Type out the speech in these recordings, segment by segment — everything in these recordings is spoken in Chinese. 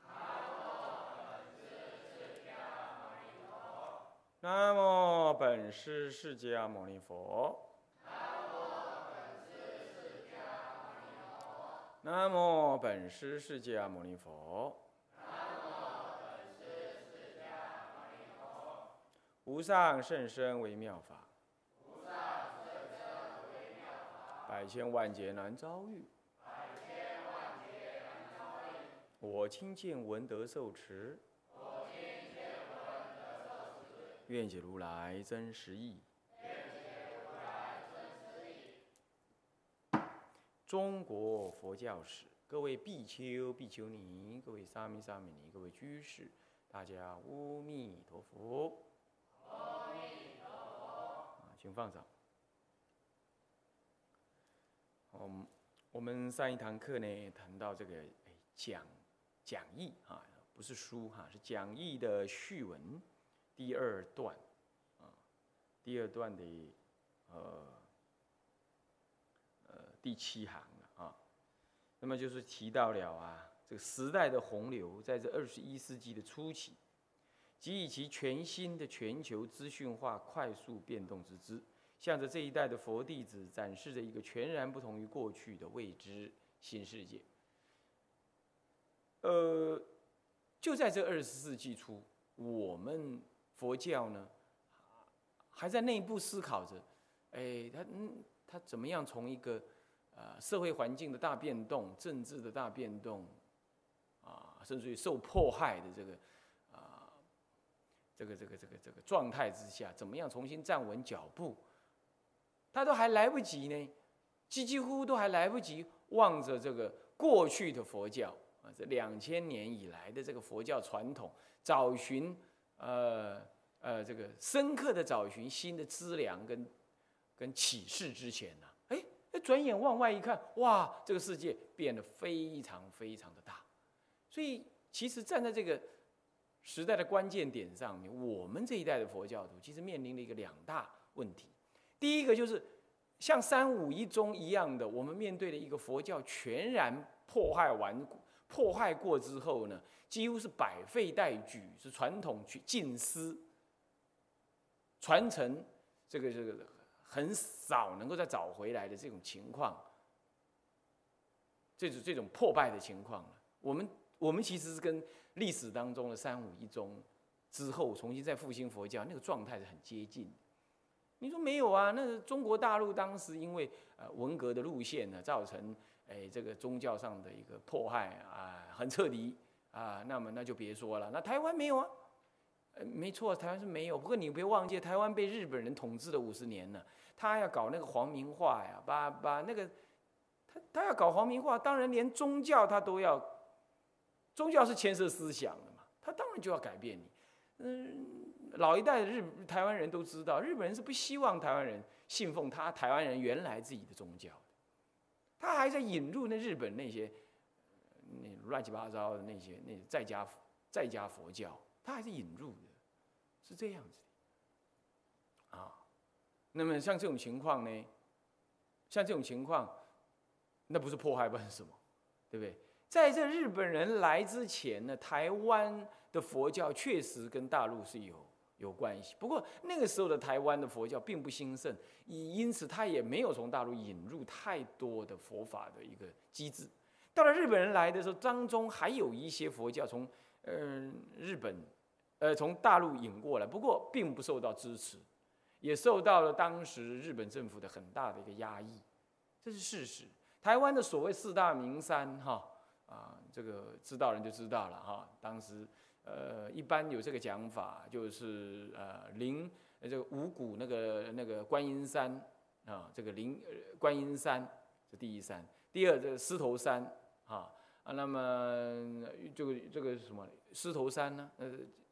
好，我们大家请合掌。南无本师释迦牟尼佛。南无本师释迦牟尼佛。南无本师释迦牟尼佛。无上甚深微妙法。百千万劫难遭遇。我亲见闻得受持。愿解如来真实义。中国佛教史，各位比丘、比丘尼，各位沙弥、沙弥尼，各位居士，大家阿弥陀佛。阿弥陀佛。啊，请放掌。嗯，我们上一堂课呢，谈到这个讲讲义啊，不是书哈，是讲义的序文。第二段，啊，第二段的，呃，呃，第七行啊。那么就是提到了啊，这个时代的洪流，在这二十一世纪的初期，即以其全新的全球资讯化快速变动之姿，向着这一代的佛弟子展示着一个全然不同于过去的未知新世界。呃，就在这二十世纪初，我们。佛教呢，还在内部思考着，哎，他嗯，他怎么样从一个呃社会环境的大变动、政治的大变动，啊，甚至于受迫害的这个啊，这个这个这个这个状态之下，怎么样重新站稳脚步？他都还来不及呢，几几乎都还来不及望着这个过去的佛教啊，这两千年以来的这个佛教传统，找寻。呃呃，这个深刻的找寻新的资粮跟跟启示之前呢，哎，转眼往外一看，哇，这个世界变得非常非常的大。所以，其实站在这个时代的关键点上面，我们这一代的佛教徒其实面临了一个两大问题。第一个就是像三五一宗一样的，我们面对的一个佛教全然破坏完。破坏过之后呢，几乎是百废待举，是传统去尽失传承，这个这个很少能够再找回来的这种情况，这种这种破败的情况了。我们我们其实是跟历史当中的三五一宗之后重新再复兴佛教那个状态是很接近。你说没有啊？那中国大陆当时因为呃文革的路线呢，造成。哎，这个宗教上的一个迫害啊，很彻底啊，那么那就别说了。那台湾没有啊？呃，没错，台湾是没有。不过你别忘记，台湾被日本人统治了五十年了，他要搞那个皇民化呀，把把那个他他要搞皇民化，当然连宗教他都要，宗教是牵涉思想的嘛，他当然就要改变你。嗯，老一代的日台湾人都知道，日本人是不希望台湾人信奉他台湾人原来自己的宗教的。他还在引入那日本那些那乱七八糟的那些那在家在家佛教，他还是引入的，是这样子啊。那么像这种情况呢，像这种情况，那不是破坏不是什么，对不对？在这日本人来之前呢，台湾的佛教确实跟大陆是有。有关系，不过那个时候的台湾的佛教并不兴盛，因因此他也没有从大陆引入太多的佛法的一个机制。到了日本人来的时候，当中还有一些佛教从嗯日本，呃从大陆引过来，不过并不受到支持，也受到了当时日本政府的很大的一个压抑，这是事实。台湾的所谓四大名山，哈啊，这个知道人就知道了哈，当时。呃，一般有这个讲法，就是呃，灵这个五谷那个那个观音山啊，这个灵观音山是第一山，第二这个狮头山啊啊，那么这个这个什么狮头山呢？呃，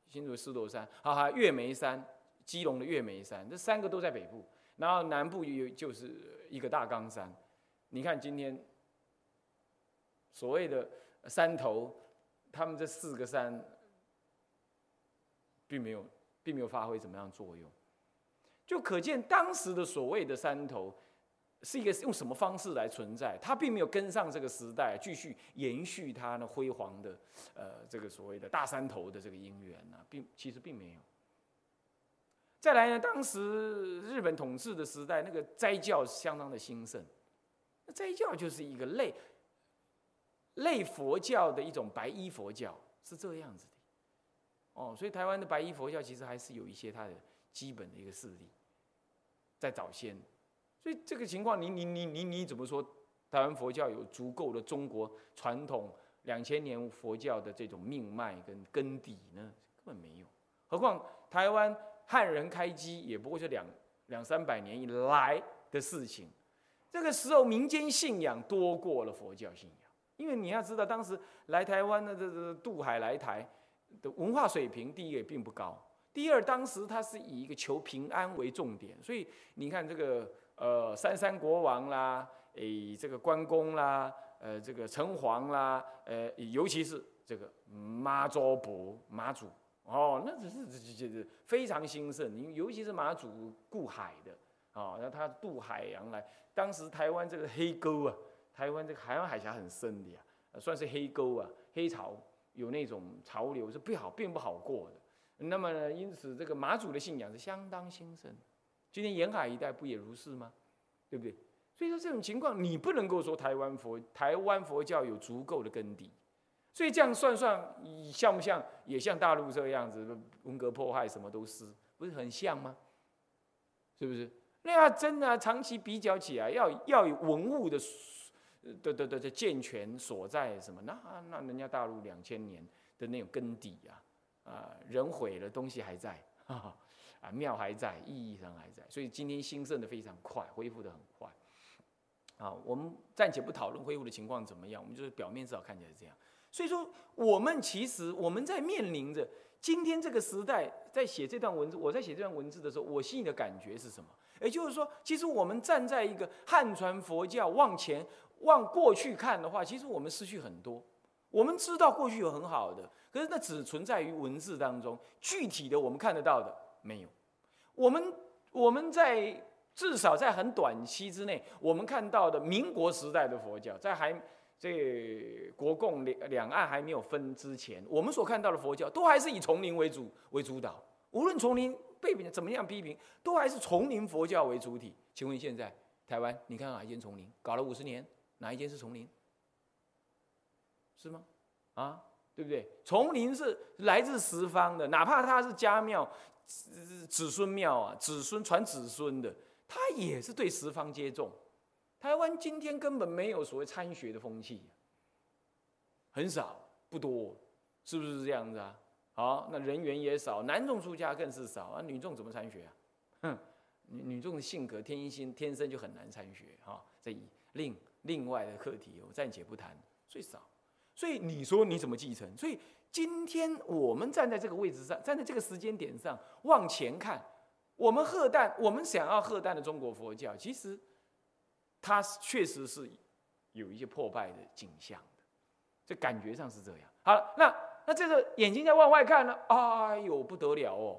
新竹狮头山，哈哈，月眉山，基隆的月眉山，这三个都在北部，然后南部有就是一个大冈山。你看今天所谓的山头，他们这四个山。并没有，并没有发挥怎么样作用，就可见当时的所谓的山头，是一个用什么方式来存在？它并没有跟上这个时代，继续延续它那辉煌的，呃，这个所谓的大山头的这个因缘呢，并其实并没有。再来呢，当时日本统治的时代，那个斋教相当的兴盛，那斋教就是一个类类佛教的一种白衣佛教，是这样子的。哦，所以台湾的白衣佛教其实还是有一些它的基本的一个势力，在早先。所以这个情况，你你你你你怎么说？台湾佛教有足够的中国传统两千年佛教的这种命脉跟根底呢？根本没有。何况台湾汉人开基也不过是两两三百年以来的事情。这个时候民间信仰多过了佛教信仰，因为你要知道，当时来台湾的这这渡海来台的文化水平，第一也并不高，第二当时他是以一个求平安为重点，所以你看这个。呃，三山国王啦，诶，这个关公啦，呃，这个城隍啦，呃，尤其是这个妈祖婆妈祖，哦，那只是这这这非常兴盛。你尤其是妈祖渡海的，哦，那他渡海洋来，当时台湾这个黑沟啊，台湾这个海湾海峡很深的呀，算是黑沟啊，黑潮有那种潮流是不好，并不好过的。那么呢，因此这个马祖的信仰是相当兴盛。今天沿海一带不也如是吗？对不对？所以说这种情况，你不能够说台湾佛台湾佛教有足够的根底。所以这样算算，像不像也像大陆这个样子，文革迫害什么都是，不是很像吗？是不是？那要真的长期比较起来，要要有文物的的的的健全所在什么？那那人家大陆两千年的那种根底啊，啊，人毁了，东西还在。啊，庙还在，意义上还在，所以今天兴盛的非常快，恢复的很快。啊，我们暂且不讨论恢复的情况怎么样，我们就是表面至少看起来是这样。所以说，我们其实我们在面临着今天这个时代，在写这段文字，我在写这段文字的时候，我心里的感觉是什么？也就是说，其实我们站在一个汉传佛教往前往过去看的话，其实我们失去很多。我们知道过去有很好的，可是那只存在于文字当中，具体的我们看得到的。没有，我们我们在至少在很短期之内，我们看到的民国时代的佛教，在还这国共两两岸还没有分之前，我们所看到的佛教都还是以丛林为主为主导。无论丛林被怎么样批评，都还是丛林佛教为主体。请问现在台湾，你看哪一间丛林？搞了五十年，哪一间是丛林？是吗？啊，对不对？丛林是来自十方的，哪怕他是家庙。子子孙庙啊，子孙传子孙的，他也是对十方皆众。台湾今天根本没有所谓参学的风气，很少，不多，是不是这样子啊？好，那人员也少，男众出家更是少啊，女众怎么参学啊？哼，女女众的性格天性天生就很难参学哈，这另另外的课题我暂且不谈，最少。所以你说你怎么继承？所以。今天我们站在这个位置上，站在这个时间点上往前看，我们贺诞，我们想要贺诞的中国佛教，其实它确实是有一些破败的景象的，这感觉上是这样。好了，那那这个眼睛在往外看呢，哎呦不得了哦，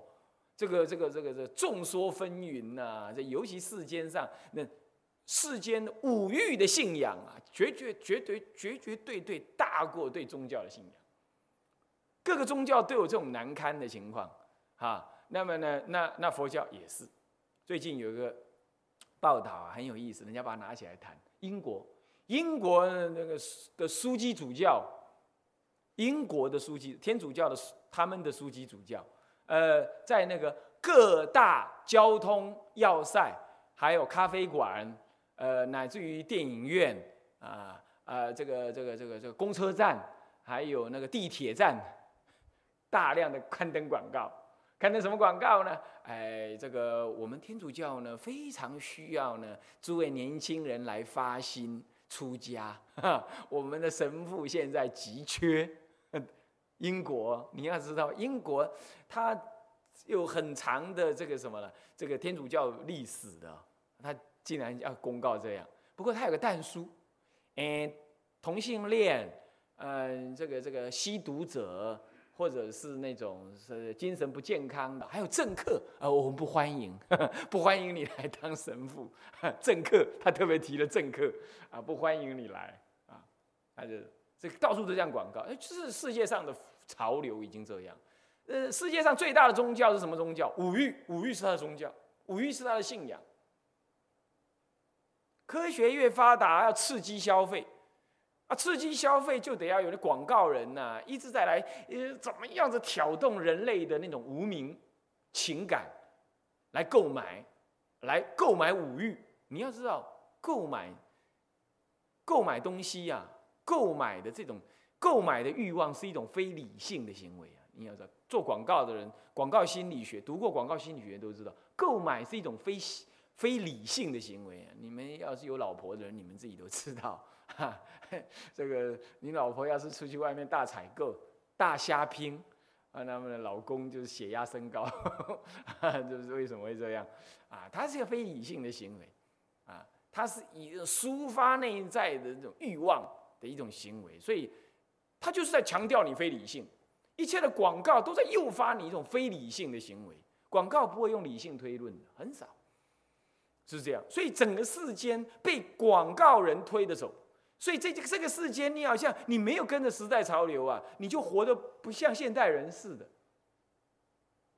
这个这个这个这众说纷纭呐，这尤其世间上那世间五欲的信仰啊，绝绝绝对绝绝对对大过对宗教的信仰。各个宗教都有这种难堪的情况，哈。那么呢，那那佛教也是。最近有一个报道啊，很有意思，人家把它拿起来谈。英国，英国那个的枢机主教，英国的枢机，天主教的他们的枢机主教，呃，在那个各大交通要塞，还有咖啡馆，呃，乃至于电影院啊啊，这个这个这个这个公车站，还有那个地铁站。大量的刊登广告，刊登什么广告呢？哎，这个我们天主教呢非常需要呢诸位年轻人来发心出家。我们的神父现在急缺。英国，你要知道，英国它有很长的这个什么呢？这个天主教历史的，他竟然要公告这样。不过他有个但书，哎，同性恋，嗯，这个这个吸毒者。或者是那种是精神不健康的，还有政客啊，我们不欢迎，不欢迎你来当神父。政客他特别提了政客啊，不欢迎你来啊，他就这到处都这样广告，哎，就是世界上的潮流已经这样。呃，世界上最大的宗教是什么宗教？五欲，五欲是他的宗教，五欲是他的信仰。科学越发达，要刺激消费。啊，刺激消费就得要有的广告人呐，一直在来，呃，怎么样子挑动人类的那种无名情感，来购买，来购买五欲。你要知道，购买购买东西呀，购买的这种购买的欲望是一种非理性的行为啊。你要知道，做广告的人，广告心理学读过广告心理学都知道，购买是一种非非理性的行为啊。你们要是有老婆的人，你们自己都知道。哈，这个你老婆要是出去外面大采购、大瞎拼，啊，那么老公就是血压升高，就是为什么会这样？啊，他是一个非理性的行为，啊，他是以抒发内在的这种欲望的一种行为，所以他就是在强调你非理性，一切的广告都在诱发你一种非理性的行为，广告不会用理性推论的，很少，是这样，所以整个世间被广告人推着走。所以这这个世间，你好像你没有跟着时代潮流啊，你就活得不像现代人似的。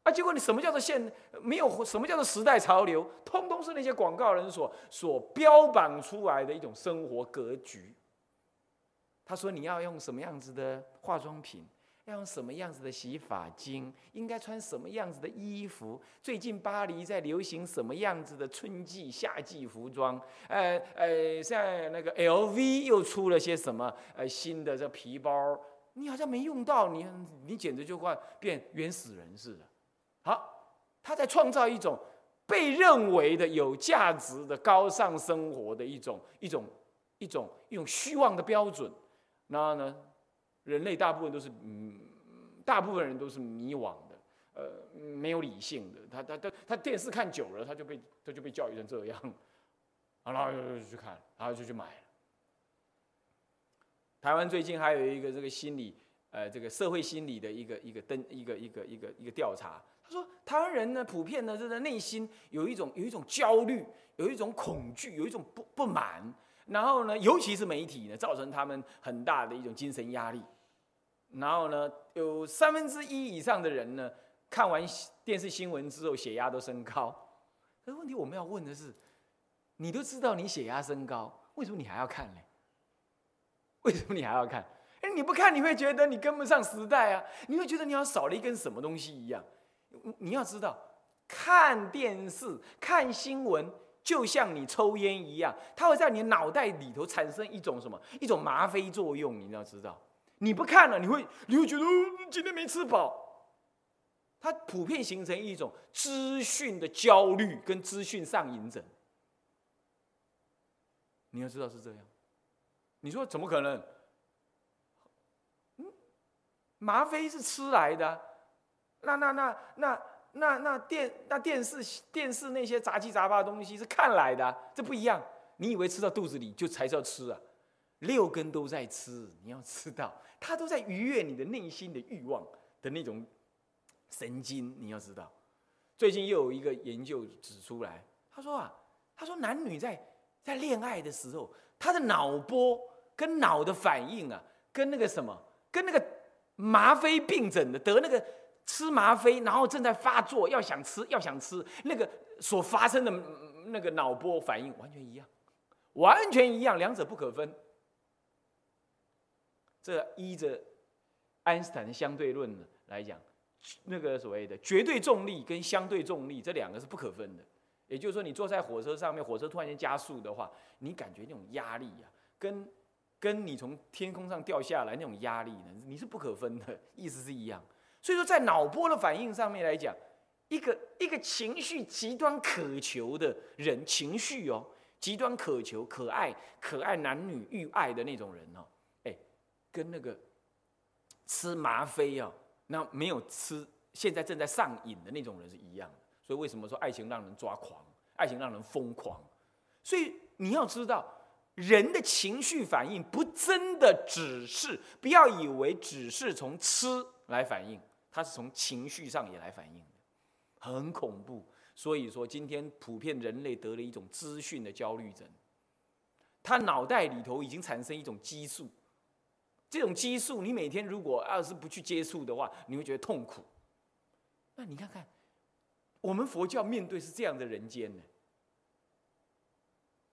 啊，结果你什么叫做现没有什么叫做时代潮流，通通是那些广告人所所标榜出来的一种生活格局。他说你要用什么样子的化妆品。要用什么样子的洗发精？应该穿什么样子的衣服？最近巴黎在流行什么样子的春季、夏季服装？呃呃，像那个 LV 又出了些什么呃新的这皮包？你好像没用到，你你简直就快变原始人似的。好，他在创造一种被认为的有价值的高尚生活的一种一种一种一种虚妄的标准。然后呢？人类大部分都是嗯，大部分人都是迷惘的，呃，没有理性的。他他他他电视看久了，他就被他就被教育成这样，然后就去看，然后就去买。台湾最近还有一个这个心理，呃，这个社会心理的一个一个登一个一个一个一个调查，他说台湾人呢，普遍呢，这个内心有一种有一种焦虑，有一种恐惧，有一种不不满，然后呢，尤其是媒体呢，造成他们很大的一种精神压力。然后呢，有三分之一以上的人呢，看完电视新闻之后，血压都升高。可是问题我们要问的是，你都知道你血压升高，为什么你还要看呢？为什么你还要看？哎，你不看你会觉得你跟不上时代啊，你会觉得你要少了一根什么东西一样。你要知道，看电视、看新闻，就像你抽烟一样，它会在你脑袋里头产生一种什么？一种吗啡作用，你要知道。你不看了，你会你会觉得今天没吃饱。它普遍形成一种资讯的焦虑跟资讯上瘾症。你要知道是这样。你说怎么可能？嗯，吗啡是吃来的，那那那那那那电那电视电视那些杂七杂八的东西是看来的，这不一样。你以为吃到肚子里就才叫吃啊？六根都在吃，你要知道。它都在愉悦你的内心的欲望的那种神经，你要知道。最近又有一个研究指出来，他说啊，他说男女在在恋爱的时候，他的脑波跟脑的反应啊，跟那个什么，跟那个吗啡病症的得那个吃吗啡，然后正在发作，要想吃要想吃那个所发生的那个脑波反应完全一样，完全一样，两者不可分。这依着爱因斯坦的相对论来讲，那个所谓的绝对重力跟相对重力这两个是不可分的。也就是说，你坐在火车上面，火车突然间加速的话，你感觉那种压力呀，跟跟你从天空上掉下来那种压力呢，你是不可分的，意思是一样。所以说，在脑波的反应上面来讲，一个一个情绪极端渴求的人，情绪哦，极端渴求可爱、可爱男女欲爱的那种人哦。跟那个吃吗啡啊，那没有吃，现在正在上瘾的那种人是一样的。所以为什么说爱情让人抓狂，爱情让人疯狂？所以你要知道，人的情绪反应不真的只是，不要以为只是从吃来反应，它是从情绪上也来反应的，很恐怖。所以说，今天普遍人类得了一种资讯的焦虑症，他脑袋里头已经产生一种激素，这种激素你每天如果要是不去接触的话，你会觉得痛苦。那你看看，我们佛教面对是这样的人间呢。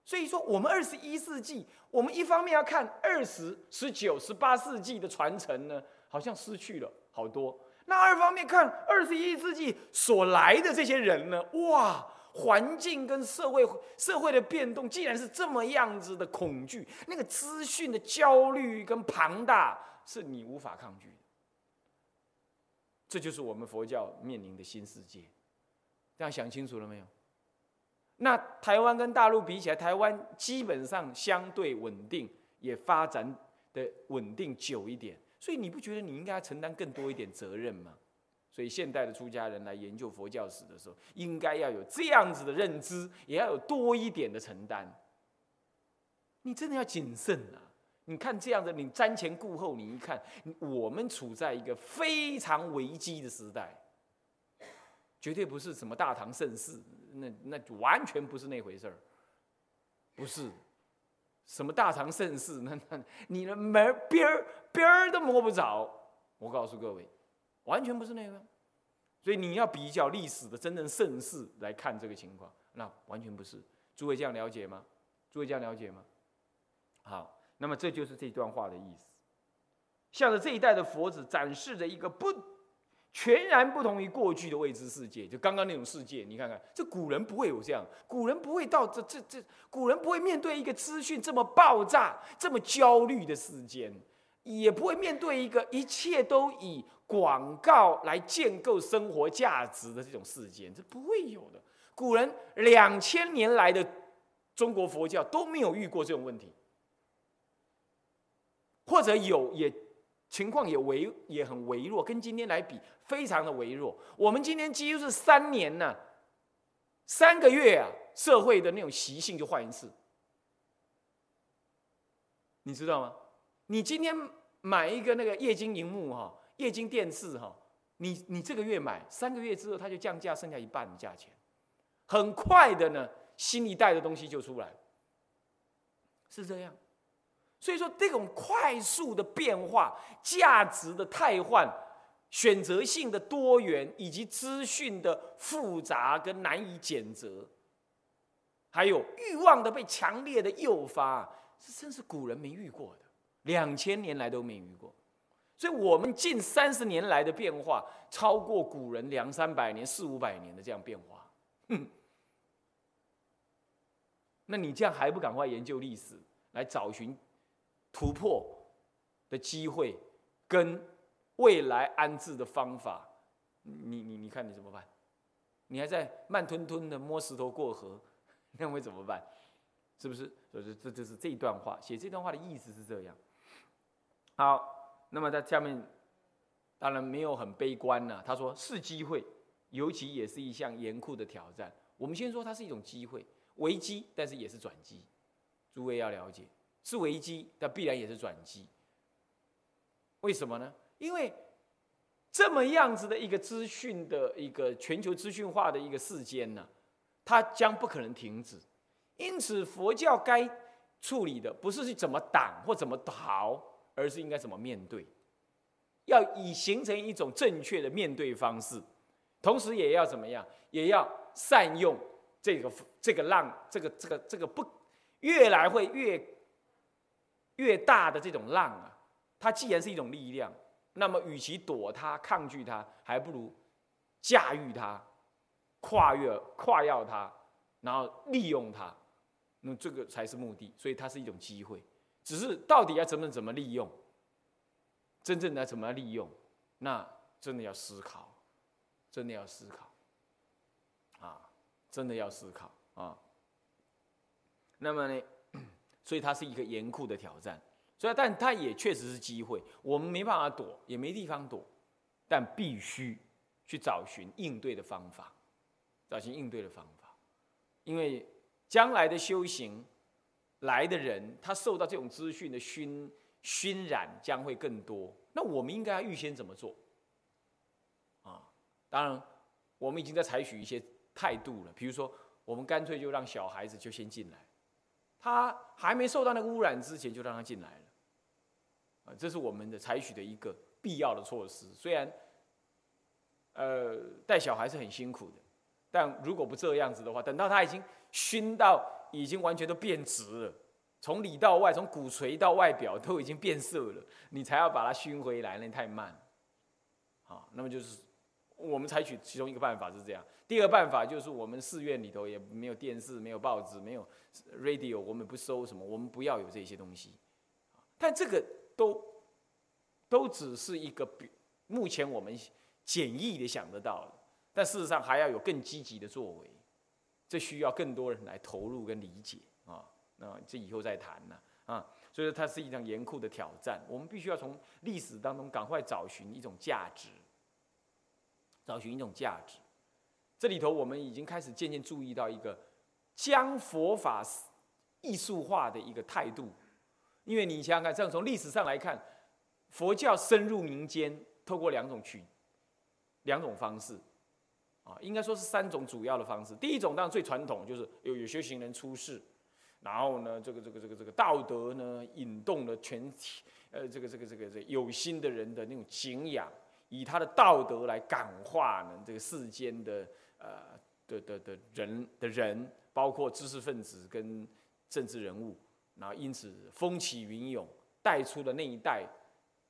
所以说，我们二十一世纪，我们一方面要看二十、十九、十八世纪的传承呢，好像失去了好多。那二方面看二十一世纪所来的这些人呢，哇，环境跟社会社会的变动，既然是这么样子的恐惧，那个资讯的焦虑跟庞大，是你无法抗拒。这就是我们佛教面临的新世界。这样想清楚了没有？那台湾跟大陆比起来，台湾基本上相对稳定，也发展的稳定久一点，所以你不觉得你应该承担更多一点责任吗？所以现代的出家人来研究佛教史的时候，应该要有这样子的认知，也要有多一点的承担。你真的要谨慎啊！你看这样的，你瞻前顾后，你一看，我们处在一个非常危机的时代，绝对不是什么大唐盛世。那那完全不是那回事儿，不是什么大唐盛世，那那你的门边儿边儿都摸不着。我告诉各位，完全不是那个。所以你要比较历史的真正盛世来看这个情况，那完全不是。诸位这样了解吗？诸位这样了解吗？好，那么这就是这段话的意思。向着这一代的佛子展示着一个不。全然不同于过去的未知世界，就刚刚那种世界，你看看，这古人不会有这样，古人不会到这这这，古人不会面对一个资讯这么爆炸、这么焦虑的世间，也不会面对一个一切都以广告来建构生活价值的这种事件，这不会有的。古人两千年来的中国佛教都没有遇过这种问题，或者有也。情况也微也很微弱，跟今天来比，非常的微弱。我们今天几乎是三年呢，三个月啊，社会的那种习性就换一次，你知道吗？你今天买一个那个液晶荧幕哈，液晶电视哈，你你这个月买，三个月之后它就降价，剩下一半的价钱，很快的呢，新一代的东西就出来，是这样。所以说，这种快速的变化、价值的汰换、选择性的多元，以及资讯的复杂跟难以检择，还有欲望的被强烈的诱发，这真是古人没遇过的，两千年来都没遇过。所以，我们近三十年来的变化，超过古人两三百年、四五百年的这样变化。哼，那你这样还不赶快研究历史，来找寻？突破的机会跟未来安置的方法，你你你看你怎么办？你还在慢吞吞的摸石头过河，那会怎么办？是不是？所以这就是这一段话，写这段话的意思是这样。好，那么在下面当然没有很悲观了。他说是机会，尤其也是一项严酷的挑战。我们先说它是一种机会，危机，但是也是转机。诸位要了解。是危机，但必然也是转机。为什么呢？因为这么样子的一个资讯的一个全球资讯化的一个世间呢，它将不可能停止。因此，佛教该处理的不是去怎么挡或怎么逃，而是应该怎么面对。要以形成一种正确的面对方式，同时也要怎么样？也要善用这个这个浪，这个这个这个不越来会越。越大的这种浪啊，它既然是一种力量，那么与其躲它、抗拒它，还不如驾驭它、跨越、跨越它，然后利用它，那这个才是目的。所以它是一种机会，只是到底要怎么怎么利用，真正的怎么利用，那真的要思考，真的要思考，啊，真的要思考啊。那么呢？所以它是一个严酷的挑战，所以但它也确实是机会，我们没办法躲，也没地方躲，但必须去找寻应对的方法，找寻应对的方法，因为将来的修行来的人，他受到这种资讯的熏熏染将会更多，那我们应该要预先怎么做？啊当然，我们已经在采取一些态度了，比如说，我们干脆就让小孩子就先进来，他还没受到那个污染之前就让他进来了，啊，这是我们的采取的一个必要的措施。虽然，呃，带小孩是很辛苦的，但如果不这样子的话，等到他已经熏到已经完全都变直了。从里到外，从骨髓到外表都已经变色了，你才要把它熏回来，那太慢。好，那么就是我们采取其中一个办法是这样。第二个办法就是我们寺院里头也没有电视、没有报纸、没有 radio，我们不收什么，我们不要有这些东西。但这个都都只是一个比目前我们简易的想得到的，但事实上还要有更积极的作为，这需要更多人来投入跟理解啊。那这以后再谈呢啊，所以说它是一场严酷的挑战。我们必须要从历史当中赶快找寻一种价值，找寻一种价值。这里头我们已经开始渐渐注意到一个将佛法艺术化的一个态度。因为你想想看，这样从历史上来看，佛教深入民间，透过两种渠两种方式啊，应该说是三种主要的方式。第一种当然最传统，就是有有修行人出世。然后呢，这个这个这个这个道德呢，引动了全体，呃，这个这个这个这有心的人的那种敬仰，以他的道德来感化呢这个世间的呃的的的人的人，包括知识分子跟政治人物，然后因此风起云涌，带出了那一代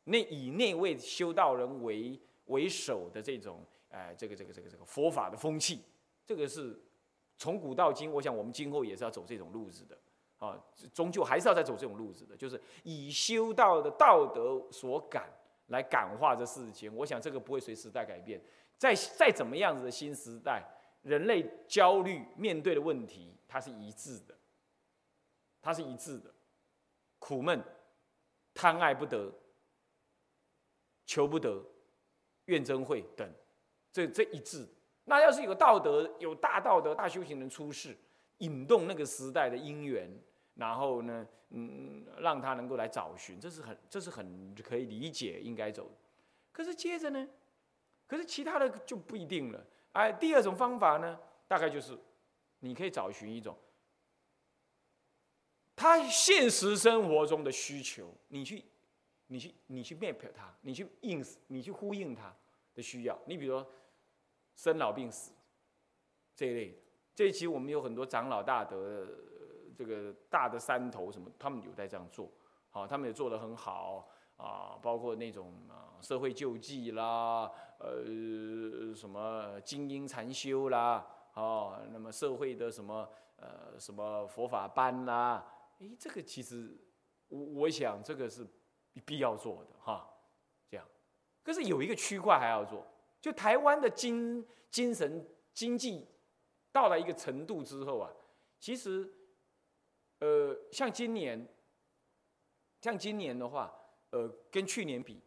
那以那位修道人为为首的这种哎这个这个这个这个佛法的风气，这个是从古到今，我想我们今后也是要走这种路子的。啊，终究还是要再走这种路子的，就是以修道的道德所感来感化这世间。我想这个不会随时代改变。在再怎么样子的新时代，人类焦虑面对的问题，它是一致的，它是一致的，苦闷、贪爱不得、求不得、怨憎会等，这这一致。那要是有道德、有大道德、大修行人出世。引动那个时代的因缘，然后呢，嗯，让他能够来找寻，这是很，这是很可以理解，应该走。可是接着呢，可是其他的就不一定了。哎，第二种方法呢，大概就是，你可以找寻一种，他现实生活中的需求，你去，你去，你去 map 他，你去应，你去呼应他的需要。你比如说，生老病死这一类的。这一期我们有很多长老大德，这个大的山头什么，他们有在这样做，好，他们也做得很好啊，包括那种啊社会救济啦，呃什么精英禅修啦，哦，那么社会的什么呃什么佛法班啦，诶，这个其实我我想这个是必要做的哈，这样，可是有一个区块还要做，就台湾的精精神经济。到了一个程度之后啊，其实，呃，像今年，像今年的话，呃，跟去年比，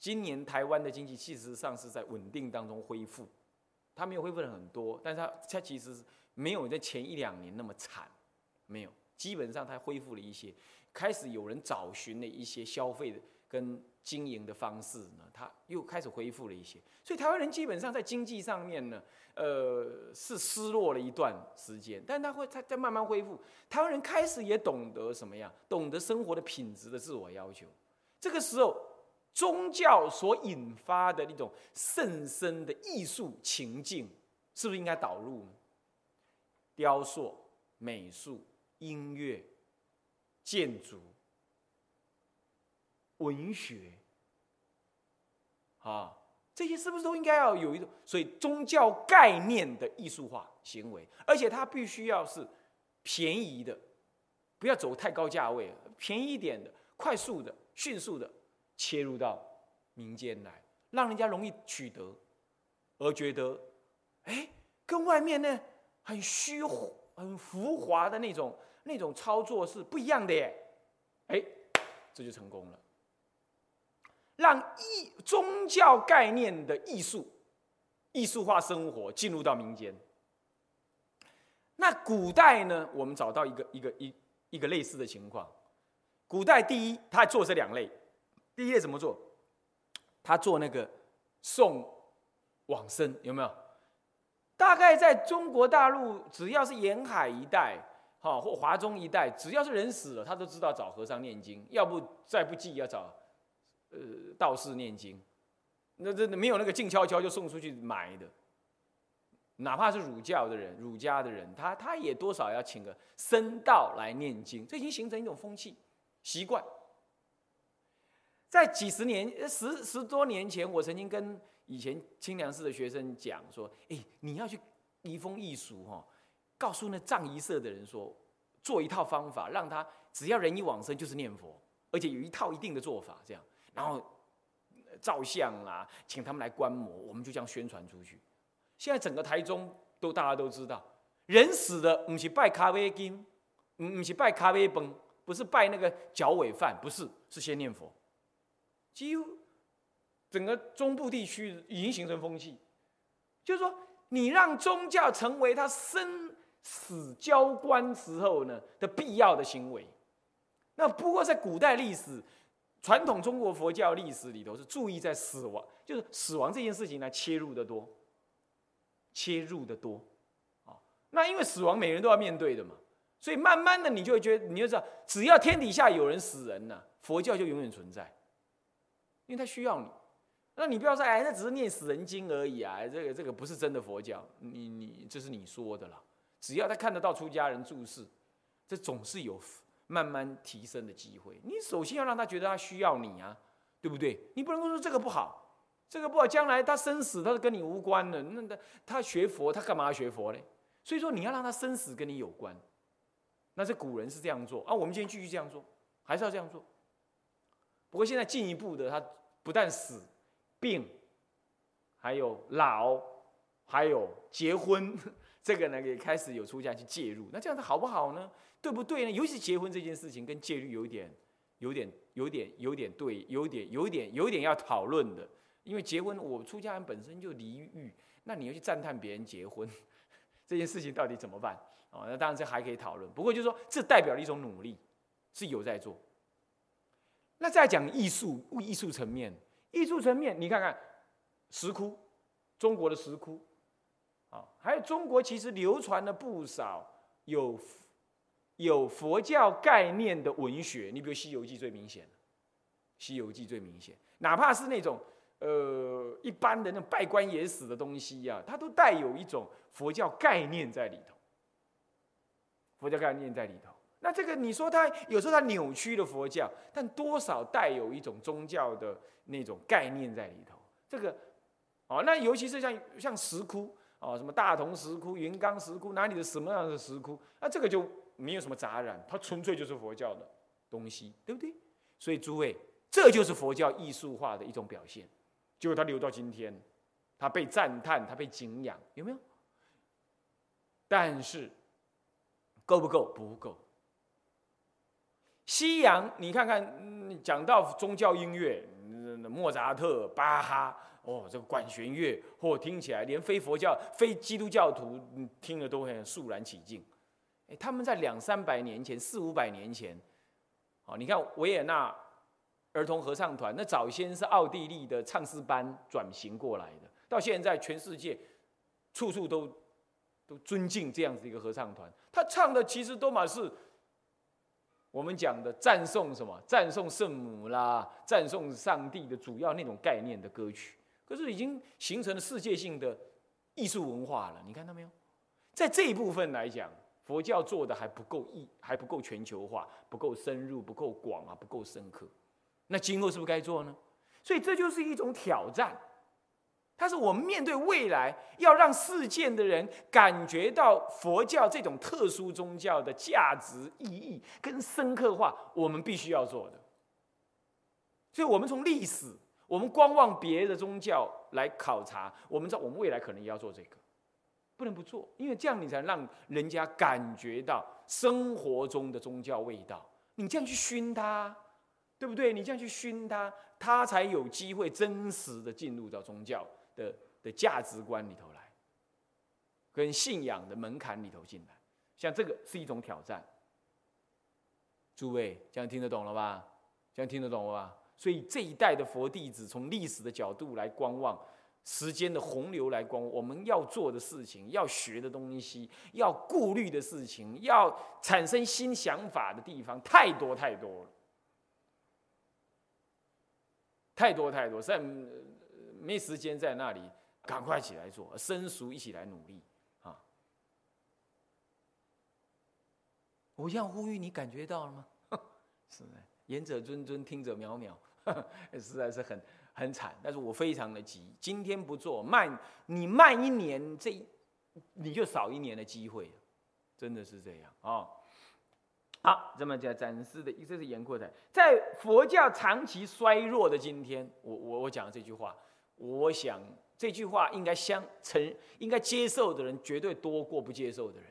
今年台湾的经济事实上是在稳定当中恢复，它没有恢复的很多，但是它它其实没有在前一两年那么惨，没有，基本上它恢复了一些，开始有人找寻了一些消费的跟经营的方式呢，它又开始恢复了一些，所以台湾人基本上在经济上面呢。呃，是失落了一段时间，但他会他在慢慢恢复。台湾人开始也懂得什么样，懂得生活的品质的自我要求。这个时候，宗教所引发的那种甚深的艺术情境，是不是应该导入呢？雕塑、美术、音乐、建筑、文学，啊。这些是不是都应该要有一种，所以宗教概念的艺术化行为，而且它必须要是便宜的，不要走太高价位，便宜一点的，快速的、迅速的切入到民间来，让人家容易取得，而觉得，哎，跟外面呢很虚、很浮华的那种那种操作是不一样的耶，哎，这就成功了。让艺宗教概念的艺术、艺术化生活进入到民间。那古代呢？我们找到一个一个一一个类似的情况。古代第一，他做这两类。第一类怎么做？他做那个送往生，有没有？大概在中国大陆，只要是沿海一带，哈或华中一带，只要是人死了，他都知道找和尚念经，要不再不济要找呃道士念经。那真的没有那个静悄悄就送出去埋的，哪怕是儒教的人、儒家的人，他他也多少要请个僧道来念经，这已经形成一种风气习惯。在几十年、十十多年前，我曾经跟以前清凉寺的学生讲说：“哎，你要去移风易俗哈，告诉那藏仪社的人说，做一套方法，让他只要人一往生就是念佛，而且有一套一定的做法，这样，然后照相啦，请他们来观摩，我们就这样宣传出去。现在整个台中都大家都知道，人死的不是拜咖啡金，不是拜咖啡崩，不是拜那个脚尾饭，不是，是先念佛。”几乎整个中部地区已经形成风气，就是说，你让宗教成为他生死交关时候呢的必要的行为。那不过在古代历史、传统中国佛教历史里头是注意在死亡，就是死亡这件事情来切入的多，切入的多啊。那因为死亡每人都要面对的嘛，所以慢慢的你就会觉得，你就知道，只要天底下有人死人了，佛教就永远存在。因为他需要你，那你不要说哎，那只是念死人经而已啊，这个这个不是真的佛教，你你这是你说的啦。只要他看得到出家人注视，这总是有慢慢提升的机会。你首先要让他觉得他需要你啊，对不对？你不能够说这个不好，这个不好，将来他生死他是跟你无关的。那他他学佛，他干嘛学佛嘞？所以说你要让他生死跟你有关。那这古人是这样做啊，我们今天继续这样做，还是要这样做。不过现在进一步的他。不但死、病，还有老，还有结婚，这个呢也开始有出家去介入。那这样子好不好呢？对不对呢？尤其是结婚这件事情跟戒律有点、有点、有点、有点对，有点、有点、有点要讨论的。因为结婚，我出家人本身就离欲，那你要去赞叹别人结婚 这件事情到底怎么办？哦，那当然这还可以讨论。不过就是说，这代表了一种努力，是有在做。那再讲艺术，艺术层面，艺术层面，你看看石窟，中国的石窟，啊，还有中国其实流传了不少有有佛教概念的文学，你比如《西游记》最明显，《西游记》最明显，哪怕是那种呃一般的那种拜官野史的东西呀，它都带有一种佛教概念在里头，佛教概念在里头。那这个你说它有时候它扭曲了佛教，但多少带有一种宗教的那种概念在里头。这个，哦，那尤其是像像石窟，哦，什么大同石窟、云冈石窟，哪里的什么样的石窟，那这个就没有什么杂染，它纯粹就是佛教的东西，对不对？所以诸位，这就是佛教艺术化的一种表现。结果它留到今天，它被赞叹，它被敬仰，有没有？但是够不够？不够。西洋，你看看，讲到宗教音乐，莫扎特、巴哈，哦，这个管弦乐，或听起来连非佛教、非基督教徒听了都很肃然起敬。哎，他们在两三百年前、四五百年前，哦，你看维也纳儿童合唱团，那早先是奥地利的唱诗班转型过来的，到现在全世界处处都都尊敬这样子一个合唱团，他唱的其实都满是。我们讲的赞颂什么？赞颂圣母啦，赞颂上帝的主要那种概念的歌曲，可是已经形成了世界性的艺术文化了。你看到没有？在这一部分来讲，佛教做的还不够意，还不够全球化，不够深入，不够广啊，不够深刻。那今后是不是该做呢？所以这就是一种挑战。但是我们面对未来，要让世界的人感觉到佛教这种特殊宗教的价值意义跟深刻化，我们必须要做的。所以，我们从历史，我们观望别的宗教来考察，我们知道我们未来可能也要做这个，不能不做，因为这样你才让人家感觉到生活中的宗教味道。你这样去熏他，对不对？你这样去熏他，他才有机会真实的进入到宗教。的的价值观里头来，跟信仰的门槛里头进来，像这个是一种挑战。诸位这样听得懂了吧？这样听得懂了吧？所以这一代的佛弟子，从历史的角度来观望，时间的洪流来光，我们要做的事情、要学的东西、要顾虑的事情、要产生新想法的地方太多太多了，太多太多，在没时间在那里，赶快起来做，生熟一起来努力啊！我这样呼吁，你感觉到了吗？是的，言者谆谆，听者渺渺，实在是很。很惨，但是我非常的急。今天不做，慢你慢一年，这你就少一年的机会，真的是这样啊。好，这么讲展示的，这是严阔的，在佛教长期衰弱的今天，我我我讲这句话，我想这句话应该相承，应该接受的人绝对多过不接受的人。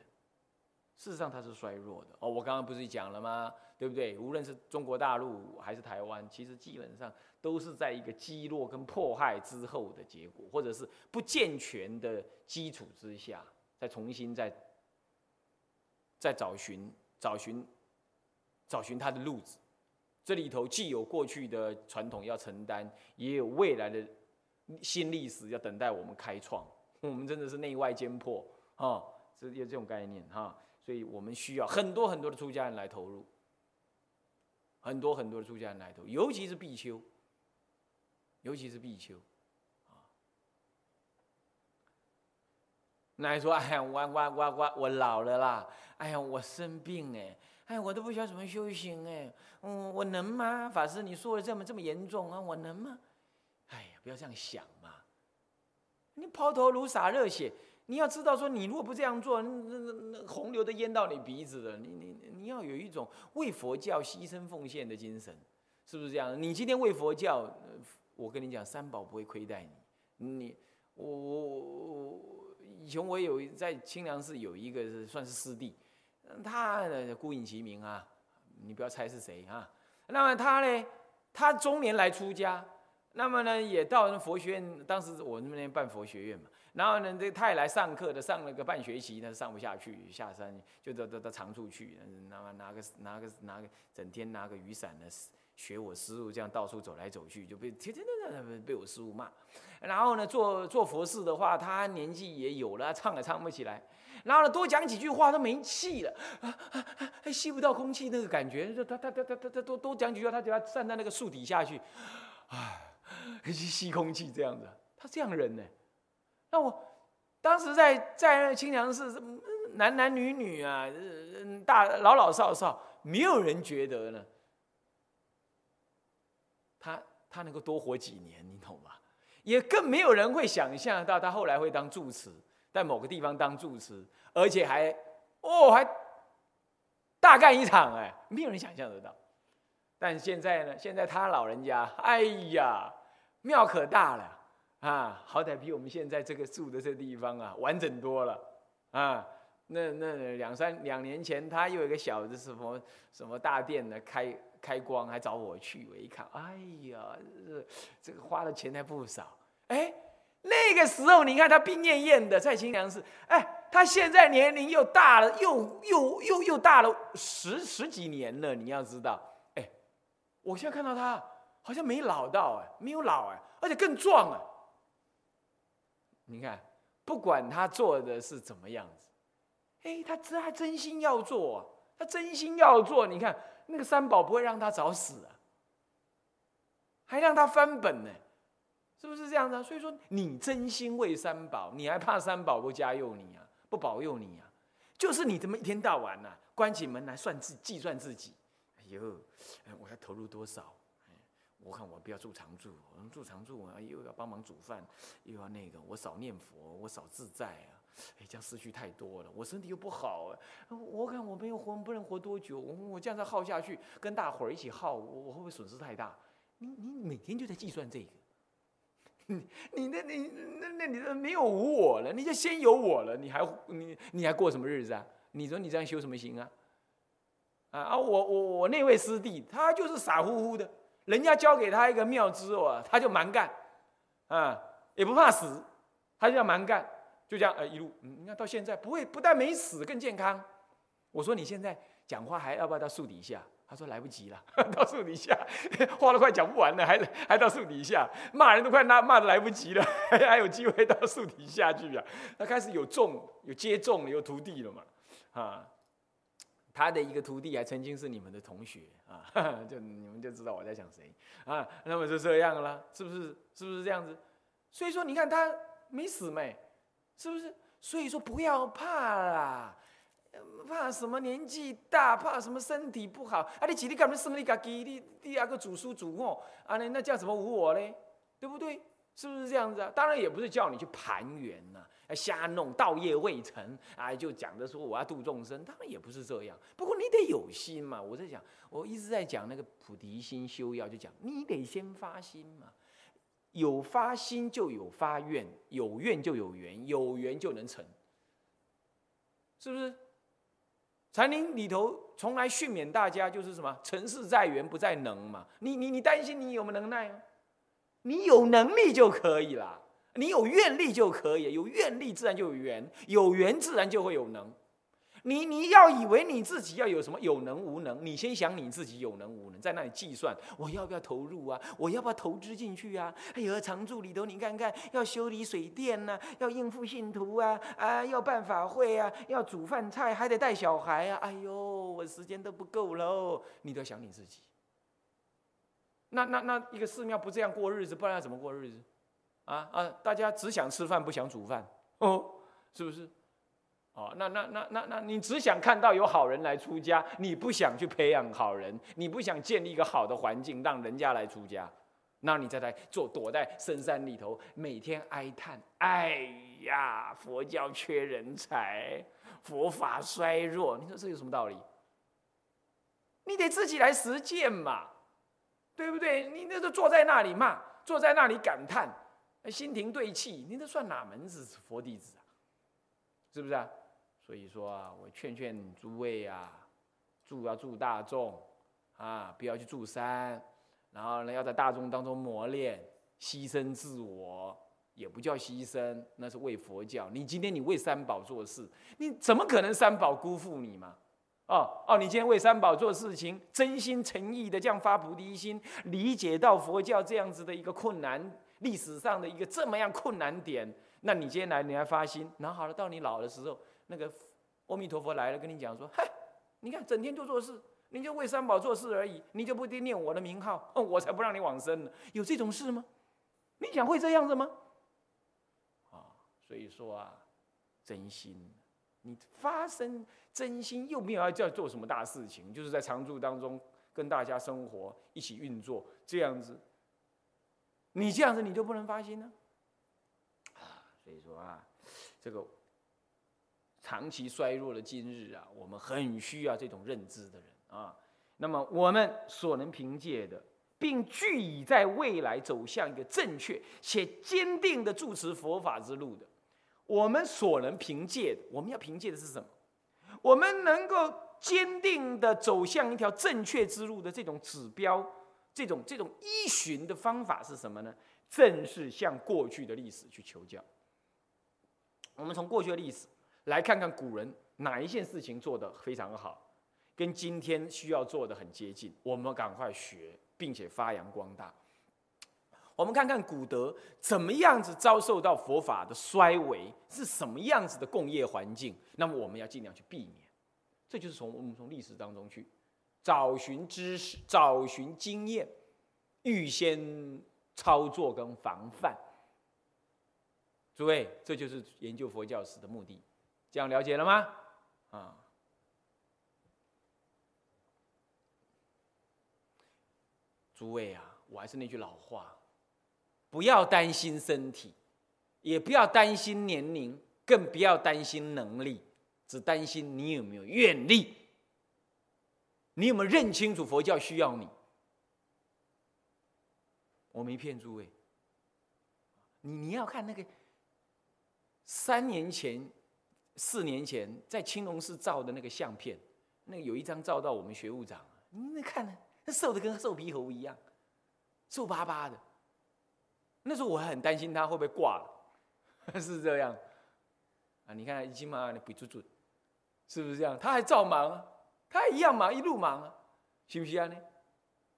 事实上，它是衰弱的哦。我刚刚不是讲了吗？对不对？无论是中国大陆还是台湾，其实基本上。都是在一个击落跟迫害之后的结果，或者是不健全的基础之下，再重新再再找寻找寻找寻它的路子。这里头既有过去的传统要承担，也有未来的新历史要等待我们开创。我们真的是内外兼破啊，这有这种概念哈，所以我们需要很多很多的出家人来投入，很多很多的出家人来投，尤其是必修。尤其是必修，啊，那说，哎呀，我我我我我老了啦，哎呀，我生病哎，哎，我都不晓得怎么修行哎，嗯，我能吗？法师，你说的这么这么严重啊，我能吗？哎呀，不要这样想嘛，你抛头颅洒热血，你要知道说，你如果不这样做，那那那洪流都淹到你鼻子了，你你你要有一种为佛教牺牲奉献的精神，是不是这样？你今天为佛教。我跟你讲，三宝不会亏待你。你我我我以前我有在清凉寺有一个算是师弟，他孤影其名啊，你不要猜是谁啊。那么他呢，他中年来出家，那么呢也到佛学院，当时我那边办佛学院嘛，然后呢这他也来上课的，上了个半学期，他上不下去，下山就到到到长处去，拿拿个拿个拿个整天拿个雨伞呢。学我师傅这样到处走来走去，就被天天的被我师傅骂。然后呢，做做佛事的话，他年纪也有了，唱也唱不起来。然后呢，多讲几句话都没气了，吸不到空气那个感觉。他他他他他他多多讲几句话，他就要站在那个树底下去，唉，去吸空气这样子。他这样人呢？那我当时在在清凉寺，男男女女啊，大老老少少，没有人觉得呢。他他能够多活几年，你懂吗？也更没有人会想象到他后来会当住持，在某个地方当住持，而且还哦还大干一场哎，没有人想象得到。但现在呢？现在他老人家，哎呀，庙可大了啊，好歹比我们现在这个住的这地方啊完整多了啊。那那两三两年前，他又有一个小的什么什么大殿呢开。开光还找我去，我一看，哎呀，这这个花的钱还不少。哎，那个时候你看他病恹恹的在清凉寺，哎，他现在年龄又大了，又又又又大了十十几年了。你要知道，哎，我现在看到他好像没老到，哎，没有老，哎，而且更壮啊。你看，不管他做的是怎么样子，哎，他真还真心要做啊，他真心要做，你看。那个三宝不会让他早死啊，还让他翻本呢，是不是这样的？所以说，你真心为三宝，你还怕三宝不加佑你啊，不保佑你啊？就是你这么一天到晚呐，关起门来算自计算自己，哎呦，我要投入多少？我看我不要住常住，住常住啊，又要帮忙煮饭，又要那个，我少念佛，我少自在啊。哎，这样失去太多了，我身体又不好，啊我看我没有活，不能活多久。我我这样子耗下去，跟大伙儿一起耗，我我会不会损失太大？你你每天就在计算这个，你你那你那那你没有无我了，你就先有我了，你还你你还过什么日子啊？你说你这样修什么行啊？啊啊！我我我那位师弟，他就是傻乎乎的，人家交给他一个妙之后啊，他就蛮干，啊，也不怕死，他就要蛮干。就这样，呃，一路，你看到现在不会，不但没死，更健康。我说你现在讲话还要不要到树底下？他说来不及了，到树底下，话都快讲不完了，还还到树底下骂人都快骂骂的来不及了，还有机会到树底下去啊？他开始有种有接种有徒弟了嘛？啊，他的一个徒弟还曾经是你们的同学啊，就你们就知道我在讲谁啊？那么就这样了，是不是？是不是这样子？所以说你看他没死没，是不是？所以说不要怕啦。怕什么年纪大？怕什么身体不好？啊，你自己干嘛生你家己？你第二个祖叔祖母，啊，那那叫什么无我嘞？对不对？是不是这样子啊？当然也不是叫你去盘圆呐，瞎弄，道业未成，啊，就讲着说我要度众生，当然也不是这样。不过你得有心嘛。我在讲，我一直在讲那个菩提心修要，就讲你得先发心嘛。有发心就有发愿，有愿就有缘，有缘就能成，是不是？禅林里头从来训勉大家就是什么？成事在缘不在能嘛。你你你担心你有没有能耐啊？你有能力就可以了，你有愿力就可以，有愿力自然就有缘，有缘自然就会有能。你你要以为你自己要有什么有能无能？你先想你自己有能无能，在那里计算我要不要投入啊？我要不要投资进去啊？哎呦，常住里头你看看，要修理水电呐，要应付信徒啊，啊，要办法会啊，要煮饭菜，还得带小孩啊。哎呦，我时间都不够喽。你都要想你自己。那那那一个寺庙不这样过日子，不然要怎么过日子？啊啊，大家只想吃饭，不想煮饭哦，是不是？哦，那那那那那你只想看到有好人来出家，你不想去培养好人，你不想建立一个好的环境让人家来出家，那你再来做躲在深山里头，每天哀叹：哎呀，佛教缺人才，佛法衰弱。你说这有什么道理？你得自己来实践嘛，对不对？你那都坐在那里骂，坐在那里感叹，心停对气，你这算哪门子佛弟子啊？是不是啊？所以说啊，我劝劝诸位啊，住要住大众啊，不要去住山。然后呢，要在大众当中磨练，牺牲自我也不叫牺牲，那是为佛教。你今天你为三宝做事，你怎么可能三宝辜负你嘛？哦哦，你今天为三宝做事情，真心诚意的这样发菩提心，理解到佛教这样子的一个困难，历史上的一个这么样困难点，那你今天来，你来发心，然后好了，到你老的时候。那个阿弥陀佛来了，跟你讲说：“嗨，你看整天就做事，你就为三宝做事而已，你就不定念我的名号，我才不让你往生呢。有这种事吗？你想会这样子吗？啊，所以说啊，真心，你发生真心，又没有要叫做什么大事情，就是在常住当中跟大家生活，一起运作这样子，你这样子你就不能发心呢？啊，所以说啊，这个。”长期衰弱的今日啊，我们很需要这种认知的人啊。那么我们所能凭借的，并具以在未来走向一个正确且坚定的住持佛法之路的，我们所能凭借的，我们要凭借的是什么？我们能够坚定的走向一条正确之路的这种指标，这种这种依循的方法是什么呢？正是向过去的历史去求教。我们从过去的历史。来看看古人哪一件事情做得非常好，跟今天需要做的很接近，我们赶快学，并且发扬光大。我们看看古德怎么样子遭受到佛法的衰微，是什么样子的共业环境，那么我们要尽量去避免。这就是从我们从历史当中去找寻知识、找寻经验，预先操作跟防范。诸位，这就是研究佛教史的目的。这样了解了吗？啊，诸位啊，我还是那句老话，不要担心身体，也不要担心年龄，更不要担心能力，只担心你有没有愿力，你有没有认清楚佛教需要你。我没骗诸位，你你要看那个三年前。四年前在青龙寺照的那个相片，那有一张照到我们学务长，你那看呢，那瘦的跟瘦皮猴一样，瘦巴巴的。那时候我还很担心他会不会挂了，是这样啊？你看，起码你比住住，是不是这样？他还照忙，他一样忙，一路忙啊。是不是啊？呢？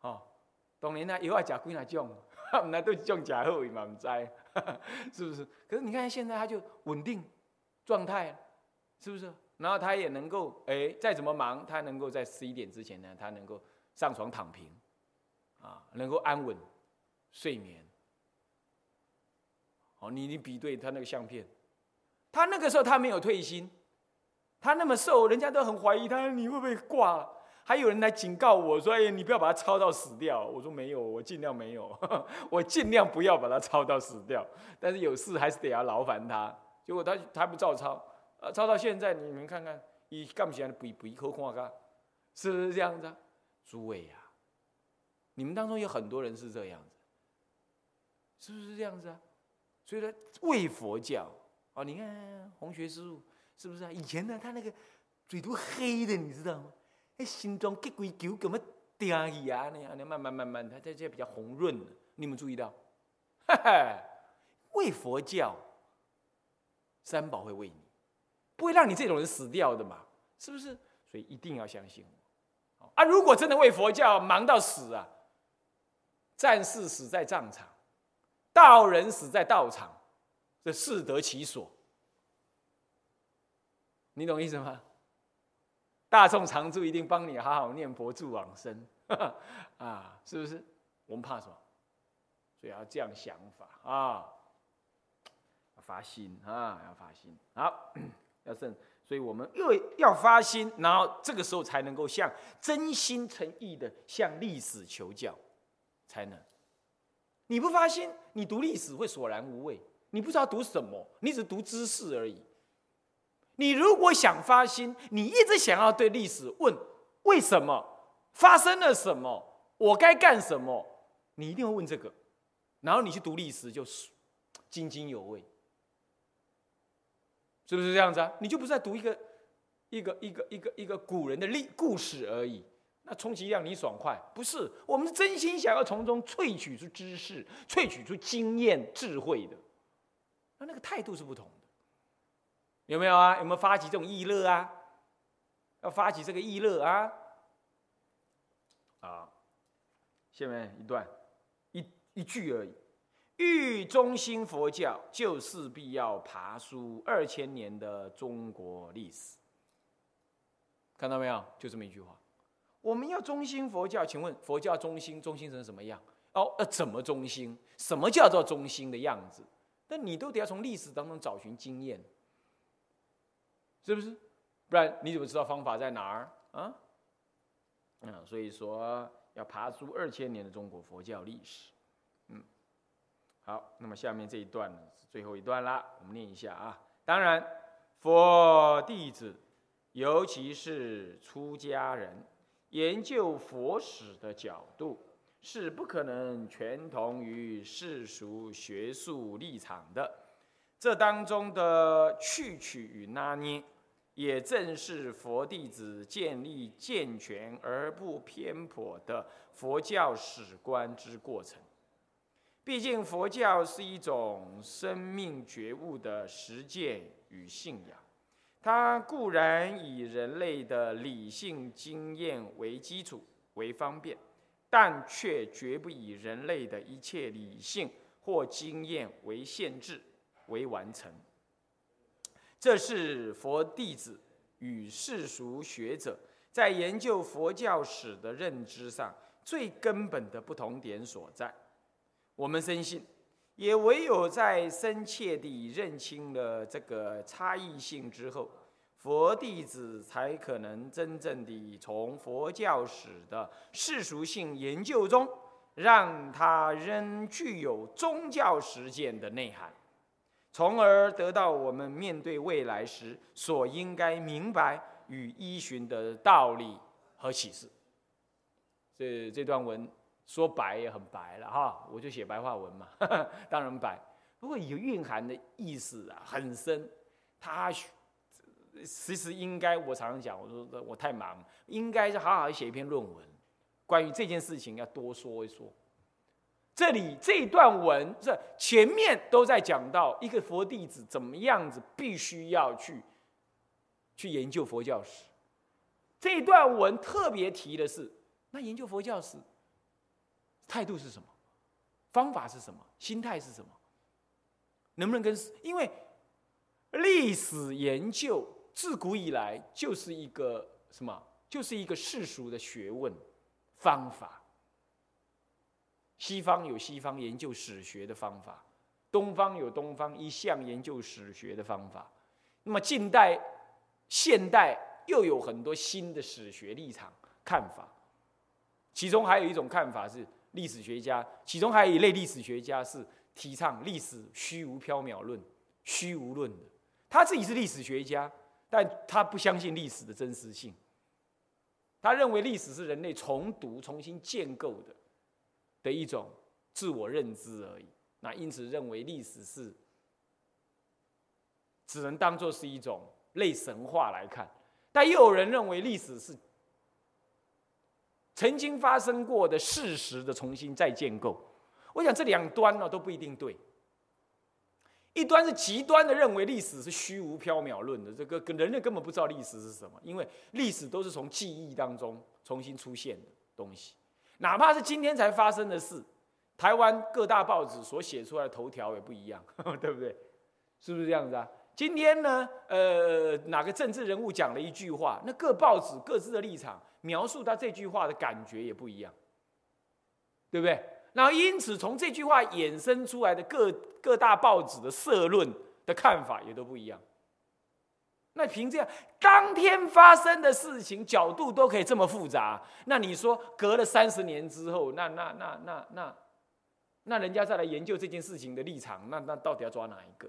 哦，当然啦，药啊食几哪种，唔来都种假好，伊嘛唔知，是不是？可是你看现在他就稳定状态，是不是？然后他也能够，哎，再怎么忙，他能够在十一点之前呢，他能够上床躺平，啊，能够安稳睡眠。哦，你你比对他那个相片，他那个时候他没有退心，他那么瘦，人家都很怀疑他，你会不会挂？还有人来警告我说：“哎，你不要把他抄到死掉。”我说：“没有，我尽量没有，我尽量不要把他抄到死掉。但是有事还是得要劳烦他。结果他他不照抄，啊，抄到现在，你们看看，以干不起来，不不一口空啊，是不是这样子？诸位呀，你们当中有很多人是这样子，是不是这样子啊？所以说，为佛教哦，你看红学师傅是不是啊？以前呢，他那个嘴都黑的，你知道吗？哎，心中结鬼球，咁么定去啊？那样，慢慢慢慢，他在这比较红润，你有有注意到？哈哈，为佛教，三宝会为你，不会让你这种人死掉的嘛？是不是？所以一定要相信我。啊，如果真的为佛教忙到死啊，战士死在战场，道人死在道场，这适得其所。你懂意思吗？大众常住一定帮你好好念佛助往生，啊，是不是？我们怕什么？所以要这样想法啊，发心啊，要发心。好，要胜，所以我们又要发心，然后这个时候才能够向真心诚意的向历史求教，才能。你不发心，你读历史会索然无味，你不知道读什么，你只读知识而已。你如果想发心，你一直想要对历史问为什么？发生了什么，我该干什么，你一定会问这个，然后你去读历史就津津有味，是不是这样子啊？你就不是在读一个一个一个一个一个古人的历故事而已，那充其量你爽快，不是？我们是真心想要从中萃取出知识，萃取出经验智慧的，那那个态度是不同的。有没有啊？有没有发起这种意乐啊？要发起这个意乐啊？啊，下面一段，一一句而已。欲中心佛教，就势必要爬书二千年的中国历史。看到没有？就这么一句话。我们要中心佛教，请问佛教中心中心成什么样？哦，要怎么中心？什么叫做中心的样子？那你都得要从历史当中找寻经验。是不是？不然你怎么知道方法在哪儿啊？嗯，所以说要爬出二千年的中国佛教历史。嗯，好，那么下面这一段呢是最后一段啦，我们念一下啊。当然，佛弟子，尤其是出家人，研究佛史的角度是不可能全同于世俗学术立场的。这当中的去取与拿捏。也正是佛弟子建立健全而不偏颇的佛教史观之过程。毕竟佛教是一种生命觉悟的实践与信仰，它固然以人类的理性经验为基础为方便，但却绝不以人类的一切理性或经验为限制为完成。这是佛弟子与世俗学者在研究佛教史的认知上最根本的不同点所在。我们深信，也唯有在深切地认清了这个差异性之后，佛弟子才可能真正地从佛教史的世俗性研究中，让它仍具有宗教实践的内涵。从而得到我们面对未来时所应该明白与依循的道理和启示。这这段文说白也很白了哈，我就写白话文嘛，当然白。不过有蕴含的意思啊，很深。他其实应该，我常常讲，我说我太忙，应该是好好写一篇论文，关于这件事情要多说一说。这里这段文，这前面都在讲到一个佛弟子怎么样子，必须要去去研究佛教史。这段文特别提的是，那研究佛教史态度是什么？方法是什么？心态是什么？能不能跟？因为历史研究自古以来就是一个什么？就是一个世俗的学问方法。西方有西方研究史学的方法，东方有东方一向研究史学的方法。那么近代、现代又有很多新的史学立场看法，其中还有一种看法是历史学家，其中还有一类历史学家是提倡历史虚无缥缈论、虚无论的。他自己是历史学家，但他不相信历史的真实性。他认为历史是人类重读、重新建构的。的一种自我认知而已，那因此认为历史是只能当做是一种类神话来看，但又有人认为历史是曾经发生过的事实的重新再建构。我想这两端呢都不一定对，一端是极端的认为历史是虚无缥缈论的，这个人类根本不知道历史是什么，因为历史都是从记忆当中重新出现的东西。哪怕是今天才发生的事，台湾各大报纸所写出来的头条也不一样，对不对？是不是这样子啊？今天呢，呃，哪个政治人物讲了一句话，那各报纸各自的立场描述他这句话的感觉也不一样，对不对？然后因此从这句话衍生出来的各各大报纸的社论的看法也都不一样。那凭这样当天发生的事情角度都可以这么复杂，那你说隔了三十年之后，那那那那那那人家再来研究这件事情的立场，那那到底要抓哪一个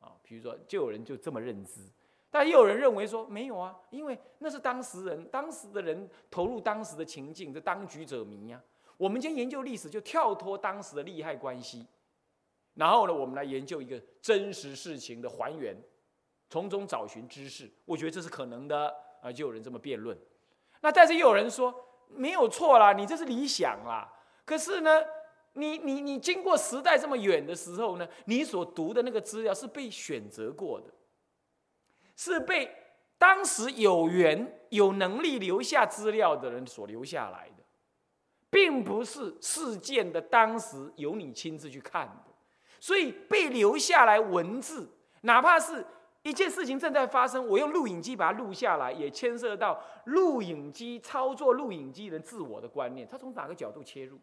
啊？比如说，就有人就这么认知，但也有人认为说没有啊，因为那是当时人，当时的人投入当时的情境，这当局者迷呀。我们今天研究历史，就跳脱当时的利害关系，然后呢，我们来研究一个真实事情的还原。从中找寻知识，我觉得这是可能的啊，就有人这么辩论。那但是又有人说没有错啦，你这是理想啦。可是呢，你你你经过时代这么远的时候呢，你所读的那个资料是被选择过的，是被当时有缘有能力留下资料的人所留下来的，并不是事件的当时由你亲自去看的。所以被留下来文字，哪怕是。一件事情正在发生，我用录影机把它录下来，也牵涉到录影机操作录影机人自我的观念，他从哪个角度切入？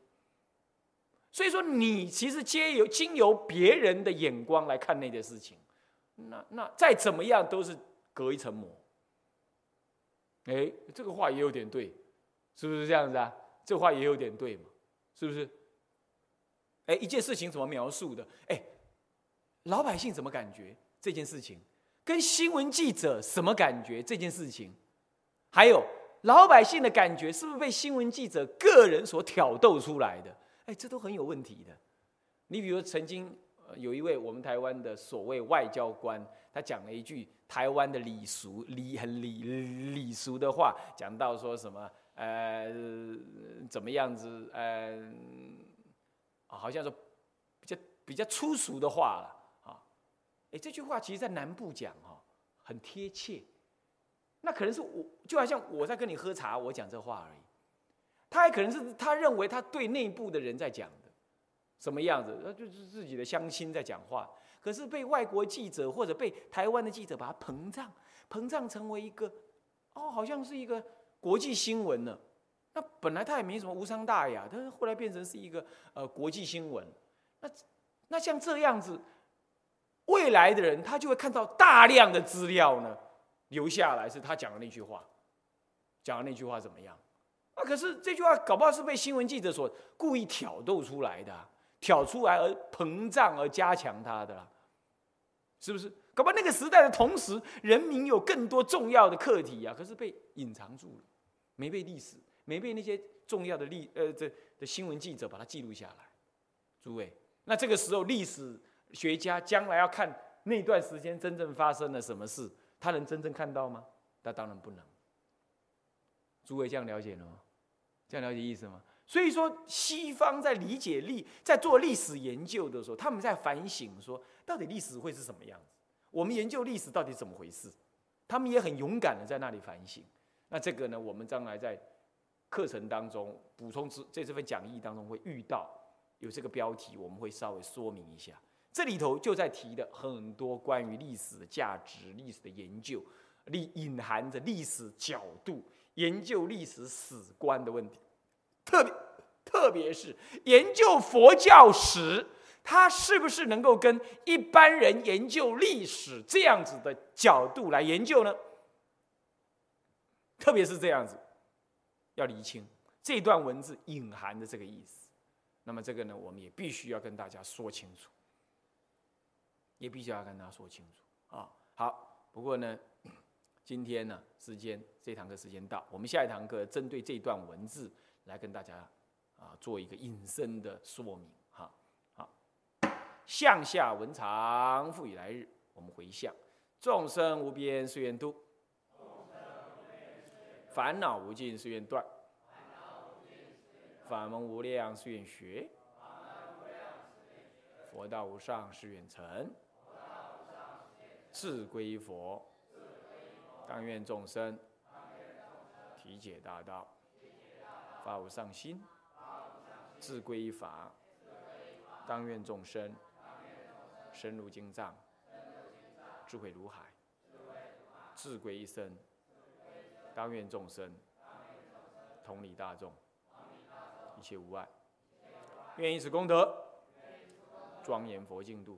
所以说，你其实皆由经由别人的眼光来看那件事情，那那再怎么样都是隔一层膜。哎，这个话也有点对，是不是这样子啊？这话也有点对嘛，是不是？哎，一件事情怎么描述的？哎，老百姓怎么感觉这件事情？跟新闻记者什么感觉？这件事情，还有老百姓的感觉，是不是被新闻记者个人所挑逗出来的？哎，这都很有问题的。你比如曾经有一位我们台湾的所谓外交官，他讲了一句台湾的礼俗礼很礼礼俗的话，讲到说什么呃怎么样子呃，好像说比较比较粗俗的话了。哎，这句话其实，在南部讲哦，很贴切。那可能是我，就好像我在跟你喝茶，我讲这话而已。他还可能是他认为他对内部的人在讲的，什么样子？那就是自己的乡亲在讲话。可是被外国记者或者被台湾的记者把它膨胀，膨胀成为一个，哦，好像是一个国际新闻呢。那本来他也没什么无伤大雅，但是后来变成是一个呃国际新闻。那那像这样子。未来的人，他就会看到大量的资料呢，留下来是他讲的那句话，讲的那句话怎么样？啊，可是这句话搞不好是被新闻记者所故意挑逗出来的，挑出来而膨胀而加强他的，是不是？搞不好那个时代的同时，人民有更多重要的课题啊，可是被隐藏住了，没被历史，没被那些重要的历呃这的新闻记者把它记录下来。诸位，那这个时候历史。学家将来要看那段时间真正发生了什么事，他能真正看到吗？那当然不能。诸位这样了解了吗？这样了解意思吗？所以说，西方在理解历，在做历史研究的时候，他们在反省说，到底历史会是什么样子？我们研究历史到底怎么回事？他们也很勇敢的在那里反省。那这个呢，我们将来在课程当中补充之在这份讲义当中会遇到有这个标题，我们会稍微说明一下。这里头就在提的很多关于历史的价值、历史的研究，历隐含着历史角度、研究历史史观的问题，特别特别是研究佛教史。它是不是能够跟一般人研究历史这样子的角度来研究呢？特别是这样子，要厘清这段文字隐含的这个意思。那么这个呢，我们也必须要跟大家说清楚，也必须要跟大家说清楚啊。好，不过呢，今天呢，时间这堂课时间到，我们下一堂课针对这段文字来跟大家啊做一个引申的说明哈。好。向下文长，复以来日。我们回向：众生无边誓愿度，烦恼无尽誓愿断，法门无量誓愿学，佛道无上誓愿成。志归佛，当愿众生体解大道，发无上心；志归法，当愿众生。深入经藏，智慧如海，智归一生。当愿众生同理大众，一切无碍。愿以此功德，庄严佛净土，